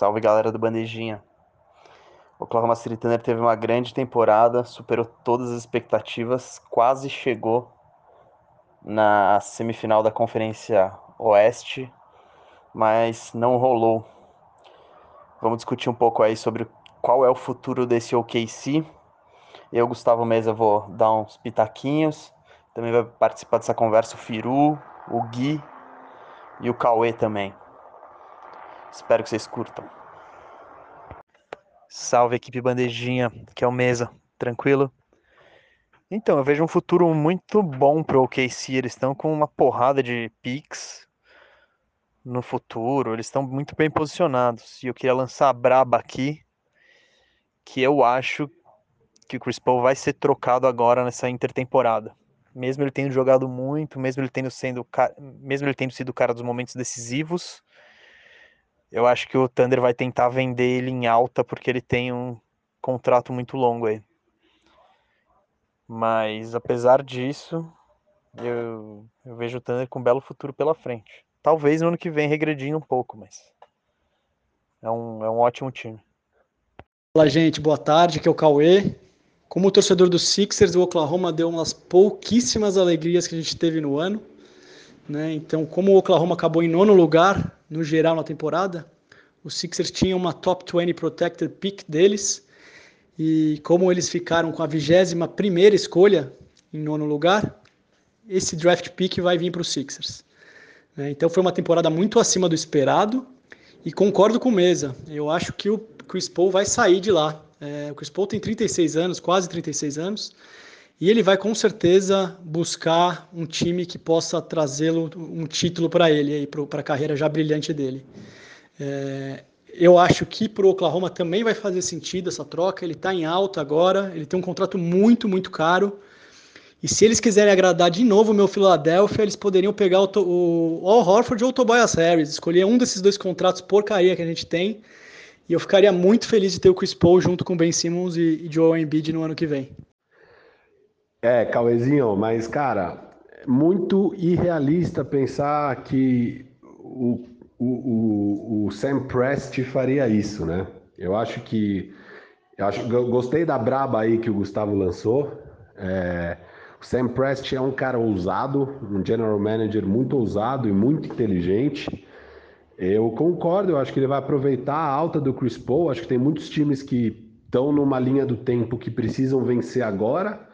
Salve galera do Bandejinha. O Oklahoma City Thunder teve uma grande temporada, superou todas as expectativas, quase chegou na semifinal da Conferência Oeste, mas não rolou. Vamos discutir um pouco aí sobre qual é o futuro desse OKC. Eu, Gustavo Mesa, vou dar uns pitaquinhos. Também vai participar dessa conversa o Firu, o Gui e o Cauê também. Espero que vocês curtam. Salve equipe bandejinha, que é o Mesa, tranquilo? Então, eu vejo um futuro muito bom pro OKC. Eles estão com uma porrada de picks no futuro, eles estão muito bem posicionados. E eu queria lançar a braba aqui, que eu acho que o Chris Paul vai ser trocado agora nessa intertemporada. Mesmo ele tendo jogado muito, mesmo ele tendo sendo, mesmo ele tendo sido o cara dos momentos decisivos, eu acho que o Thunder vai tentar vender ele em alta porque ele tem um contrato muito longo aí. Mas apesar disso, eu, eu vejo o Thunder com um belo futuro pela frente. Talvez no ano que vem regredindo um pouco, mas é um, é um ótimo time. Fala gente, boa tarde, aqui é o Cauê. Como torcedor dos Sixers, o Oklahoma deu umas pouquíssimas alegrias que a gente teve no ano. Né? Então, como o Oklahoma acabou em nono lugar no geral na temporada, os Sixers tinham uma top 20 protected pick deles. E como eles ficaram com a 21 primeira escolha em nono lugar, esse draft pick vai vir para os Sixers. Né? Então foi uma temporada muito acima do esperado e concordo com o Mesa. Eu acho que o Chris Paul vai sair de lá. É, o Chris Paul tem 36 anos, quase 36 anos. E ele vai com certeza buscar um time que possa trazê-lo um título para ele para a carreira já brilhante dele. É, eu acho que para o Oklahoma também vai fazer sentido essa troca. Ele está em alta agora, ele tem um contrato muito, muito caro. E se eles quiserem agradar de novo o meu Philadelphia, eles poderiam pegar o, o Horford ou o Tobias Harris, escolher um desses dois contratos porcaria que a gente tem. E eu ficaria muito feliz de ter o Chris Paul junto com Ben Simmons e, e Joel Embiid no ano que vem. É, Cauezinho, mas, cara, muito irrealista pensar que o, o, o, o Sam Prest faria isso, né? Eu acho que. Eu, acho, gostei da braba aí que o Gustavo lançou. É, o Sam Prest é um cara ousado, um general manager muito ousado e muito inteligente. Eu concordo, eu acho que ele vai aproveitar a alta do Chris Paul. Acho que tem muitos times que estão numa linha do tempo que precisam vencer agora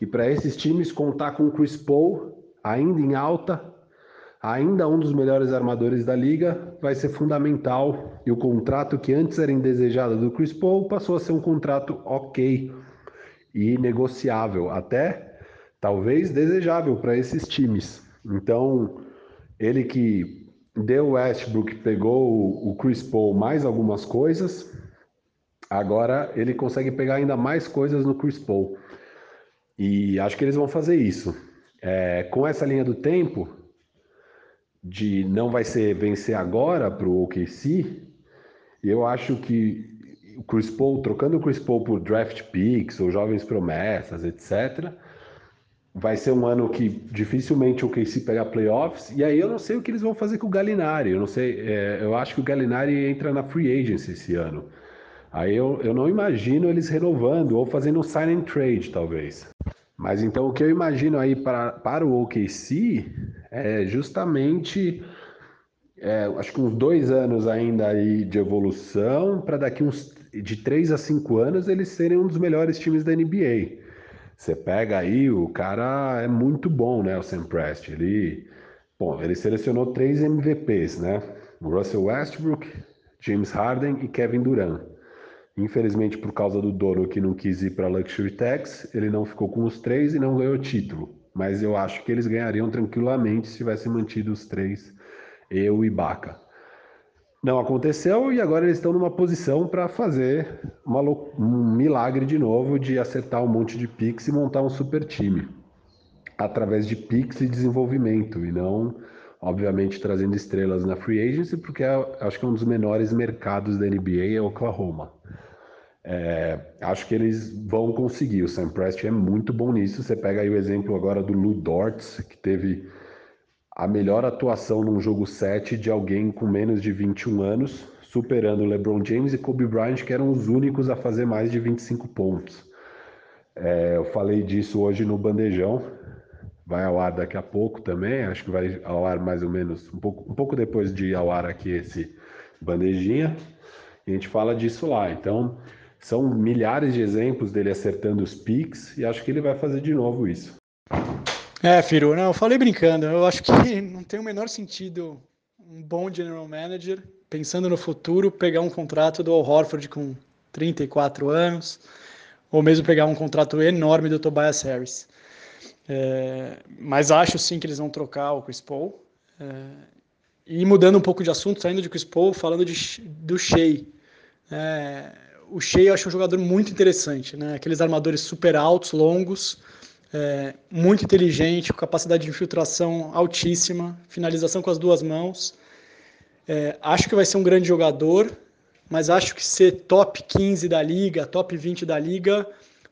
e para esses times, contar com o Chris Paul, ainda em alta, ainda um dos melhores armadores da liga, vai ser fundamental. E o contrato que antes era indesejado do Chris Paul passou a ser um contrato ok e negociável, até talvez desejável para esses times. Então, ele que deu Westbrook, pegou o Chris Paul mais algumas coisas, agora ele consegue pegar ainda mais coisas no Chris Paul. E acho que eles vão fazer isso. É, com essa linha do tempo, de não vai ser vencer agora para o OKC, eu acho que o Chris Paul, trocando o Chris Paul por draft picks ou jovens promessas, etc., vai ser um ano que dificilmente o OKC pega playoffs, e aí eu não sei o que eles vão fazer com o Galinari, eu não sei, é, eu acho que o Galinari entra na free agency esse ano. Aí eu, eu não imagino eles renovando ou fazendo um sign and trade, talvez. Mas então o que eu imagino aí para, para o OKC é justamente, é, acho que uns dois anos ainda aí de evolução, para daqui uns de três a cinco anos eles serem um dos melhores times da NBA. Você pega aí, o cara é muito bom, né? O Sam Prest. Ele, bom, ele selecionou três MVPs, né? Russell Westbrook, James Harden e Kevin Durant. Infelizmente, por causa do dono que não quis ir para Luxury Tax, ele não ficou com os três e não ganhou título. Mas eu acho que eles ganhariam tranquilamente se tivessem mantido os três, eu e Baca. Não aconteceu e agora eles estão numa posição para fazer um milagre de novo de acertar um monte de pix e montar um super time através de pix e desenvolvimento e não, obviamente, trazendo estrelas na free agency, porque é, acho que é um dos menores mercados da NBA é Oklahoma. É, acho que eles vão conseguir. O Sam Prest é muito bom nisso. Você pega aí o exemplo agora do Lou Dortz, que teve a melhor atuação num jogo 7 de alguém com menos de 21 anos, superando LeBron James e Kobe Bryant, que eram os únicos a fazer mais de 25 pontos. É, eu falei disso hoje no Bandejão, vai ao ar daqui a pouco também, acho que vai ao ar mais ou menos um pouco, um pouco depois de ir ao ar aqui esse Bandejinha, e a gente fala disso lá. Então, são milhares de exemplos dele acertando os picks e acho que ele vai fazer de novo isso. É, Firu, não, eu falei brincando. Eu acho que não tem o menor sentido um bom general manager, pensando no futuro, pegar um contrato do Al Horford com 34 anos, ou mesmo pegar um contrato enorme do Tobias Harris. É, mas acho sim que eles vão trocar o Chris Paul. É, e mudando um pouco de assunto, saindo de Chris Paul, falando de, do Shea. É, o Shea eu acho um jogador muito interessante, né? Aqueles armadores super altos, longos, é, muito inteligente, com capacidade de infiltração altíssima, finalização com as duas mãos. É, acho que vai ser um grande jogador, mas acho que ser top 15 da liga, top 20 da liga,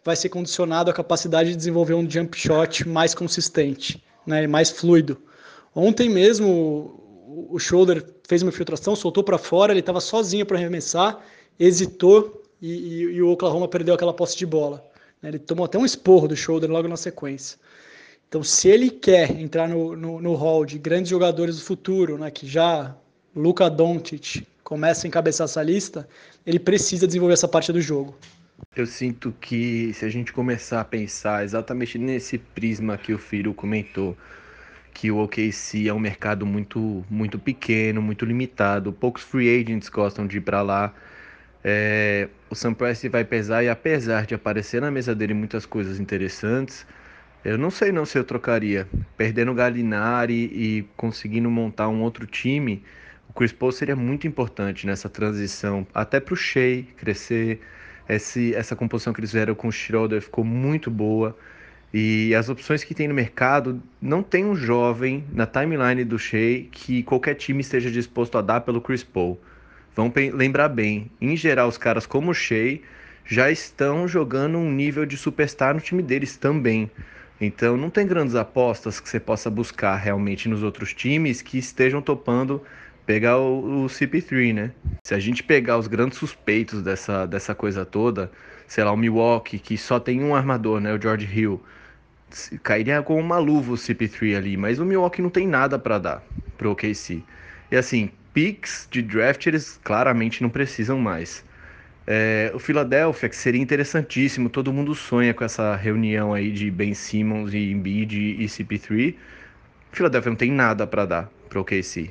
vai ser condicionado à capacidade de desenvolver um jump shot mais consistente, né, mais fluido. Ontem mesmo o Shoulder fez uma infiltração, soltou para fora, ele estava sozinho para arremessar, hesitou e, e, e, o Oklahoma perdeu aquela posse de bola. Né? Ele tomou até um esporro do shoulder logo na sequência. Então, se ele quer entrar no, no, no hall de grandes jogadores do futuro, né, que já Luka Doncic começa a encabeçar essa lista, ele precisa desenvolver essa parte do jogo. Eu sinto que se a gente começar a pensar exatamente nesse prisma que o Firo comentou, que o OKC é um mercado muito muito pequeno, muito limitado, poucos free agents gostam de ir para lá. É, o Sam Presti vai pesar e apesar de aparecer na mesa dele muitas coisas interessantes, eu não sei não se eu trocaria. Perdendo o Galinari e conseguindo montar um outro time, o Chris Paul seria muito importante nessa transição, até para o Shea crescer. Esse, essa composição que eles fizeram com o Schroeder ficou muito boa. E as opções que tem no mercado, não tem um jovem na timeline do Shea que qualquer time esteja disposto a dar pelo Chris Paul. Vamos lembrar bem, em geral, os caras como o Shea já estão jogando um nível de superstar no time deles também. Então não tem grandes apostas que você possa buscar realmente nos outros times que estejam topando pegar o, o CP3, né? Se a gente pegar os grandes suspeitos dessa, dessa coisa toda, sei lá, o Milwaukee, que só tem um armador, né? O George Hill, cairia com uma luva o CP3 ali, mas o Milwaukee não tem nada para dar pro OKC. E assim, picks de draft eles claramente não precisam mais. É, o Philadelphia, que seria interessantíssimo, todo mundo sonha com essa reunião aí de Ben Simmons e Embiid e CP3. O Philadelphia não tem nada para dar para o KC.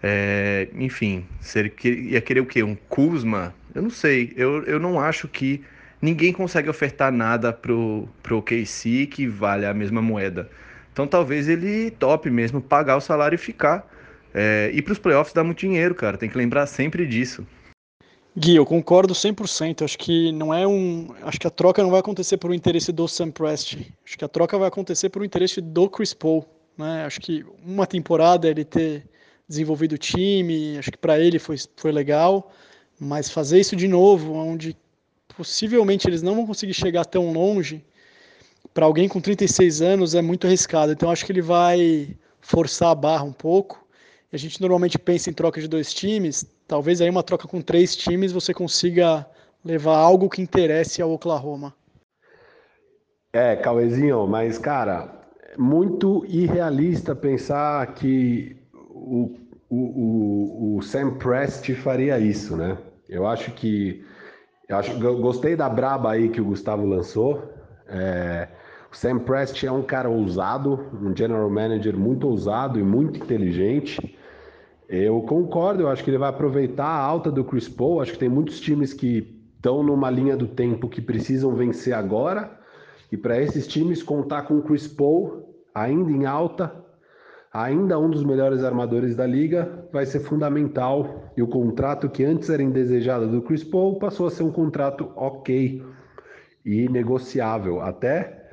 É, enfim, seria, ia querer o quê? Um Kuzma? Eu não sei. Eu, eu não acho que ninguém consegue ofertar nada pro, pro KC que vale a mesma moeda. Então talvez ele tope mesmo pagar o salário e ficar. É, e para os playoffs dá muito dinheiro, cara. Tem que lembrar sempre disso. Gui, eu concordo 100%. Acho que não é um, acho que a troca não vai acontecer por um interesse do Sam Presti. Acho que a troca vai acontecer por um interesse do Chris Paul, né? Acho que uma temporada ele ter desenvolvido o time, acho que para ele foi foi legal, mas fazer isso de novo, onde possivelmente eles não vão conseguir chegar tão longe, para alguém com 36 anos é muito arriscado. Então acho que ele vai forçar a barra um pouco a gente normalmente pensa em troca de dois times, talvez aí uma troca com três times você consiga levar algo que interesse ao Oklahoma. É, Cauezinho, mas cara, muito irrealista pensar que o, o, o, o Sam Prest faria isso, né? Eu acho que. Eu acho, eu gostei da braba aí que o Gustavo lançou. É, o Sam Prest é um cara ousado, um general manager muito ousado e muito inteligente. Eu concordo, eu acho que ele vai aproveitar a alta do Chris Paul. Acho que tem muitos times que estão numa linha do tempo que precisam vencer agora. E para esses times, contar com o Chris Paul ainda em alta, ainda um dos melhores armadores da liga, vai ser fundamental. E o contrato que antes era indesejado do Chris Paul passou a ser um contrato ok e negociável, até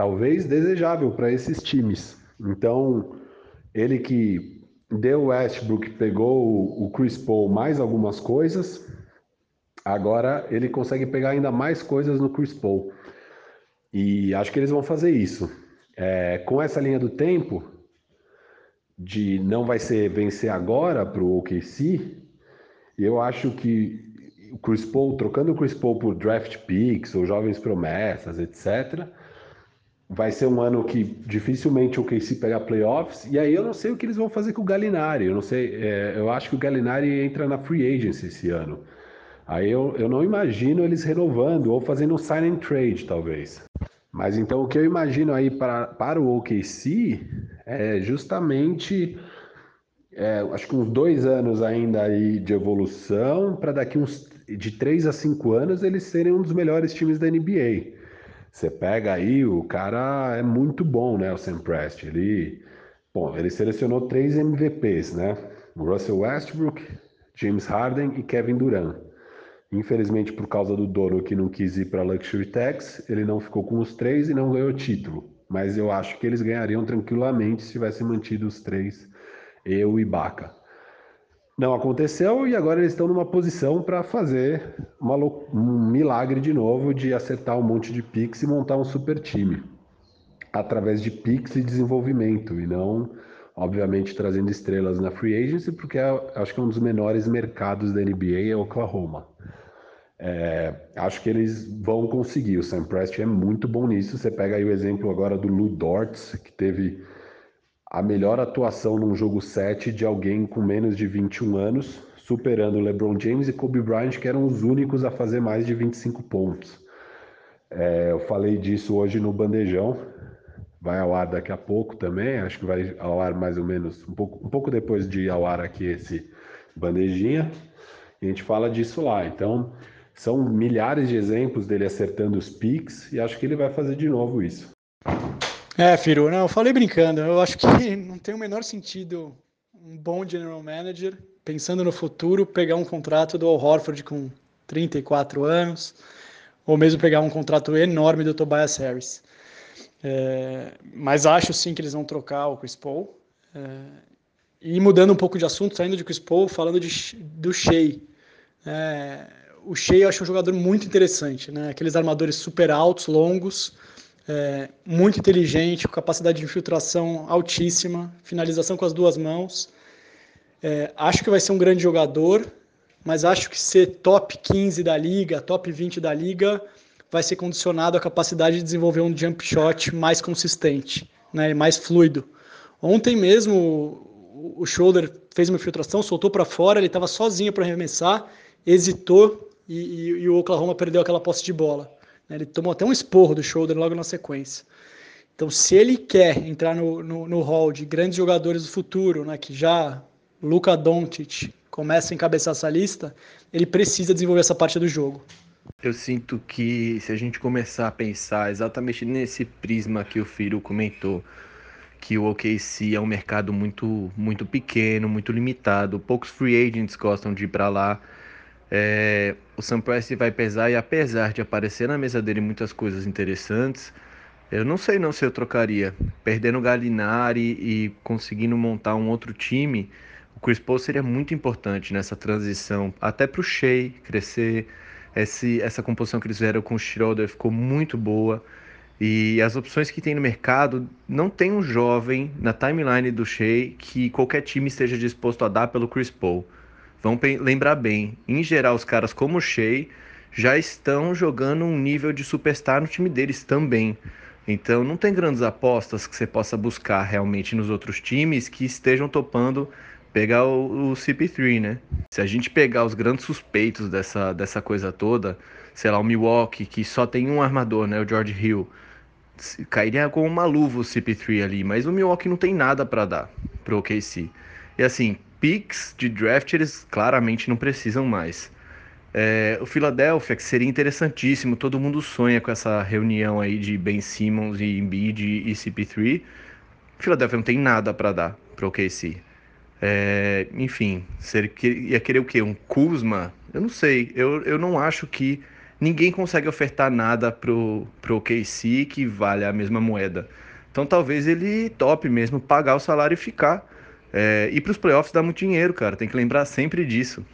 talvez desejável para esses times. Então, ele que deu Westbrook, pegou o Chris Paul mais algumas coisas. Agora ele consegue pegar ainda mais coisas no Chris Paul. E acho que eles vão fazer isso. É, com essa linha do tempo, de não vai ser vencer agora para o OKC, eu acho que o Chris Paul, trocando o Chris Paul por draft picks ou jovens promessas, etc., vai ser um ano que dificilmente o KC pega playoffs, e aí eu não sei o que eles vão fazer com o Galinari, eu não sei, é, eu acho que o Galinari entra na free agency esse ano. Aí eu, eu não imagino eles renovando ou fazendo um sign and trade, talvez. Mas então o que eu imagino aí para, para o OKC é justamente é, acho que uns dois anos ainda aí de evolução, para daqui uns de três a cinco anos eles serem um dos melhores times da NBA. Você pega aí, o cara é muito bom, né? O Sam Prest. Ele, bom, ele selecionou três MVPs, né? Russell Westbrook, James Harden e Kevin Durant. Infelizmente, por causa do dono que não quis ir para Luxury Tax, ele não ficou com os três e não ganhou título. Mas eu acho que eles ganhariam tranquilamente se tivessem mantido os três, eu e Baca. Não aconteceu e agora eles estão numa posição para fazer um milagre de novo de acertar um monte de pix e montar um super time através de pix e desenvolvimento e não, obviamente, trazendo estrelas na free agency, porque é, acho que é um dos menores mercados da NBA é Oklahoma. É, acho que eles vão conseguir. O Sam Prest é muito bom nisso. Você pega aí o exemplo agora do Lou Dortz, que teve a melhor atuação num jogo 7 de alguém com menos de 21 anos, superando LeBron James e Kobe Bryant, que eram os únicos a fazer mais de 25 pontos. É, eu falei disso hoje no Bandejão, vai ao ar daqui a pouco também, acho que vai ao ar mais ou menos um pouco, um pouco depois de ao ar aqui esse Bandejinha, e a gente fala disso lá. Então, são milhares de exemplos dele acertando os picks, e acho que ele vai fazer de novo isso. É, Firu, não, eu falei brincando. Eu acho que não tem o menor sentido um bom general manager, pensando no futuro, pegar um contrato do Al Horford com 34 anos, ou mesmo pegar um contrato enorme do Tobias Harris. É, mas acho sim que eles vão trocar o Chris Paul. É, e mudando um pouco de assunto, saindo de Chris Paul, falando de, do Shea. É, o Shea eu acho um jogador muito interessante, né? Aqueles armadores super altos, longos, é, muito inteligente, com capacidade de infiltração altíssima, finalização com as duas mãos. É, acho que vai ser um grande jogador, mas acho que ser top 15 da liga, top 20 da liga, vai ser condicionado à capacidade de desenvolver um jump shot mais consistente, né, mais fluido. Ontem mesmo o Shoulder fez uma infiltração, soltou para fora, ele estava sozinho para arremessar, hesitou e, e, e o Oklahoma perdeu aquela posse de bola. Né? Ele tomou até um esporro do Schroeder logo na sequência. Então, se ele quer entrar no, no, no hall de grandes jogadores do futuro, né, que já Luka Doncic começa a encabeçar essa lista, ele precisa desenvolver essa parte do jogo. Eu sinto que se a gente começar a pensar exatamente nesse prisma que o Firo comentou, que o OKC é um mercado muito muito pequeno, muito limitado, poucos free agents gostam de ir para lá. É, o Sam Presti vai pesar e apesar de aparecer na mesa dele muitas coisas interessantes, eu não sei não se eu trocaria. Perdendo o Galinari e conseguindo montar um outro time, o Chris Paul seria muito importante nessa transição, até para o Shea crescer. Esse, essa composição que eles fizeram com o Schroeder ficou muito boa. E as opções que tem no mercado, não tem um jovem na timeline do Shea que qualquer time esteja disposto a dar pelo Chris Paul. Vão lembrar bem, em geral, os caras como o Shea já estão jogando um nível de superstar no time deles também. Então não tem grandes apostas que você possa buscar realmente nos outros times que estejam topando pegar o, o CP3, né? Se a gente pegar os grandes suspeitos dessa, dessa coisa toda, sei lá, o Milwaukee, que só tem um armador, né? O George Hill. Cairia com uma luva o CP3 ali, mas o Milwaukee não tem nada para dar pro OKC. E assim, picks de draft eles claramente não precisam mais. É, o Philadelphia, que seria interessantíssimo, todo mundo sonha com essa reunião aí de Ben Simmons e Embiid e CP3. O Philadelphia não tem nada para dar para o KC. É, enfim, ser, ia querer o quê? Um Kuzma? Eu não sei. Eu, eu não acho que ninguém consegue ofertar nada pro, pro KC que vale a mesma moeda. Então talvez ele tope mesmo pagar o salário e ficar. É, e para os playoffs dá muito dinheiro, cara. Tem que lembrar sempre disso.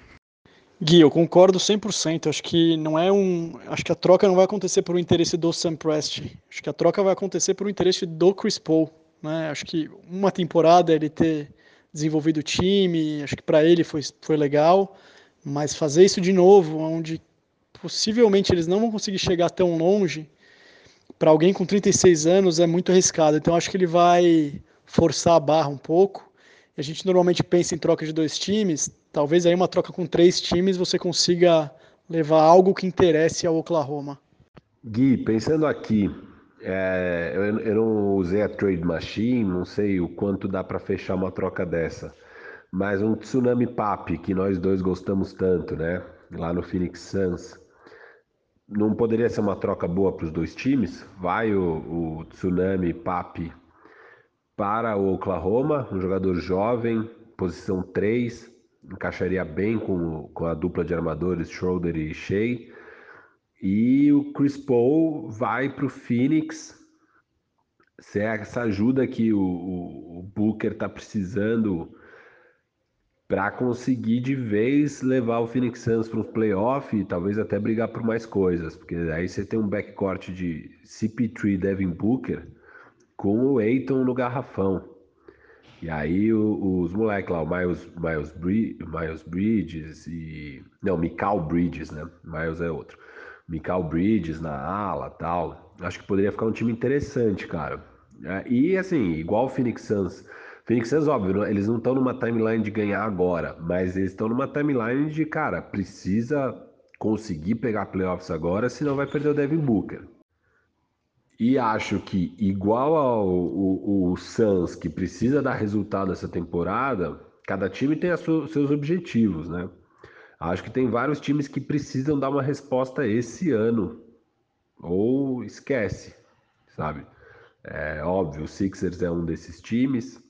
Gui, eu concordo 100%. Acho que não é um, acho que a troca não vai acontecer por interesse do Sam Presti. Acho que a troca vai acontecer por interesse do Chris Paul, né? Acho que uma temporada ele ter desenvolvido o time, acho que para ele foi, foi legal, Mas fazer isso de novo, onde possivelmente eles não vão conseguir chegar tão longe, para alguém com 36 anos é muito arriscado. Então acho que ele vai forçar a barra um pouco. A gente normalmente pensa em troca de dois times, talvez aí uma troca com três times você consiga levar algo que interesse ao Oklahoma. Gui, pensando aqui, é, eu, eu, não usei a Trade Machine, não sei o quanto dá para fechar uma troca dessa, mas um Tsunami Papi, que nós dois gostamos tanto, né? Lá no Phoenix Suns, não poderia ser uma troca boa para os dois times? Vai o, o Tsunami Papi para o Oklahoma, um jogador jovem, posição 3, encaixaria bem com, com a dupla de armadores Schroeder e Shea. E o Chris Paul vai para o Phoenix. Se é essa ajuda que o, o, o Booker está precisando para conseguir de vez levar o Phoenix Suns para um playoff e talvez até brigar por mais coisas, porque aí você tem um backcourt de CP3 Devin Booker com o Eiton no garrafão. E aí o, os moleques lá, o Miles, Miles, Miles Bridges e. Não, Mikal Bridges, né? Miles é outro. Mikal Bridges na ala tal. Acho que poderia ficar um time interessante, cara. É, e assim, igual o Phoenix Suns. Phoenix Suns, óbvio, eles não estão numa timeline de ganhar agora, mas eles estão numa timeline de, cara, precisa conseguir pegar playoffs agora, senão vai perder o Devin Booker. E acho que, igual ao o, o Suns, que precisa dar resultado essa temporada, cada time tem os seus objetivos, né? Acho que tem vários times que precisam dar uma resposta esse ano. Ou esquece, sabe? É óbvio, o Sixers é um desses times,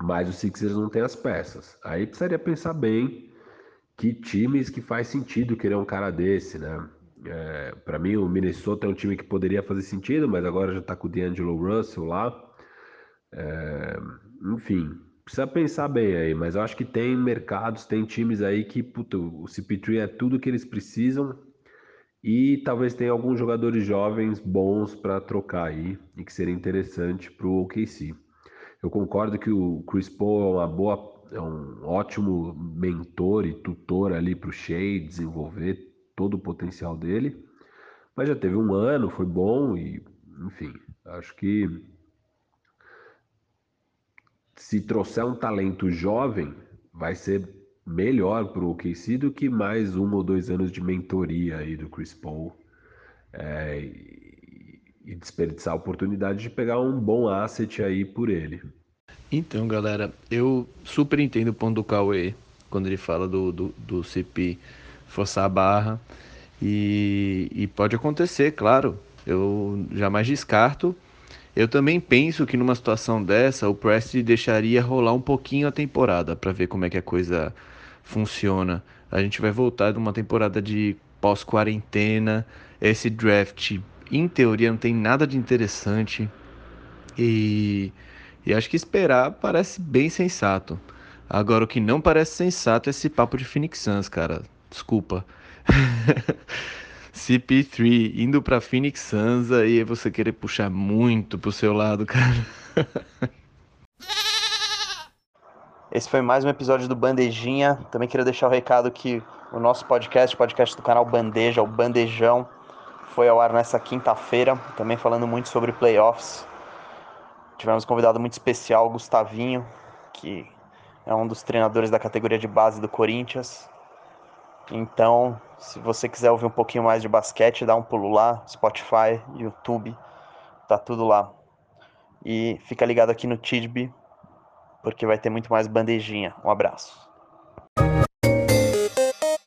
mas o Sixers não tem as peças. Aí precisaria pensar bem que times que faz sentido querer um cara desse, né? É, para mim, o Minnesota é um time que poderia fazer sentido, mas agora já está com o D'Angelo Russell lá. É, enfim, precisa pensar bem aí, mas eu acho que tem mercados, tem times aí que o CP3 é tudo que eles precisam e talvez tenha alguns jogadores jovens bons para trocar aí e que seria interessante para o OKC. Eu concordo que o Chris Paul é uma boa, é um ótimo mentor e tutor ali para o Shea desenvolver todo o potencial dele. Mas já teve um ano, foi bom e, enfim, acho que se trouxer um talento jovem, vai ser melhor para o OKC do que mais um ou dois anos de mentoria aí do Chris Paul é, e desperdiçar a oportunidade de pegar um bom asset aí por ele. Então, galera, eu super entendo o ponto do Cauê quando ele fala do, do, do CP forçar a barra. E, e pode acontecer, claro. Eu jamais descarto. Eu também penso que numa situação dessa, o Presti deixaria rolar um pouquinho a temporada para ver como é que a coisa funciona. A gente vai voltar de uma temporada de pós-quarentena. Esse draft, em teoria, não tem nada de interessante. E, e acho que esperar parece bem sensato. Agora, o que não parece sensato é esse papo de Phoenix Suns, cara. Desculpa. CP3 indo para Phoenix Suns aí você querer puxar muito pro seu lado, cara. Esse foi mais um episódio do Bandejinha. Também queria deixar o recado que o nosso podcast, podcast do canal Bandeja, o Bandejão, foi ao ar nessa quinta-feira, também falando muito sobre playoffs. Tivemos um convidado muito especial, Gustavinho, que é um dos treinadores da categoria de base do Corinthians. Então, se você quiser ouvir um pouquinho mais de basquete, dá um pulo lá, Spotify, YouTube, tá tudo lá. E fica ligado aqui no Tidby, porque vai ter muito mais bandejinha. Um abraço.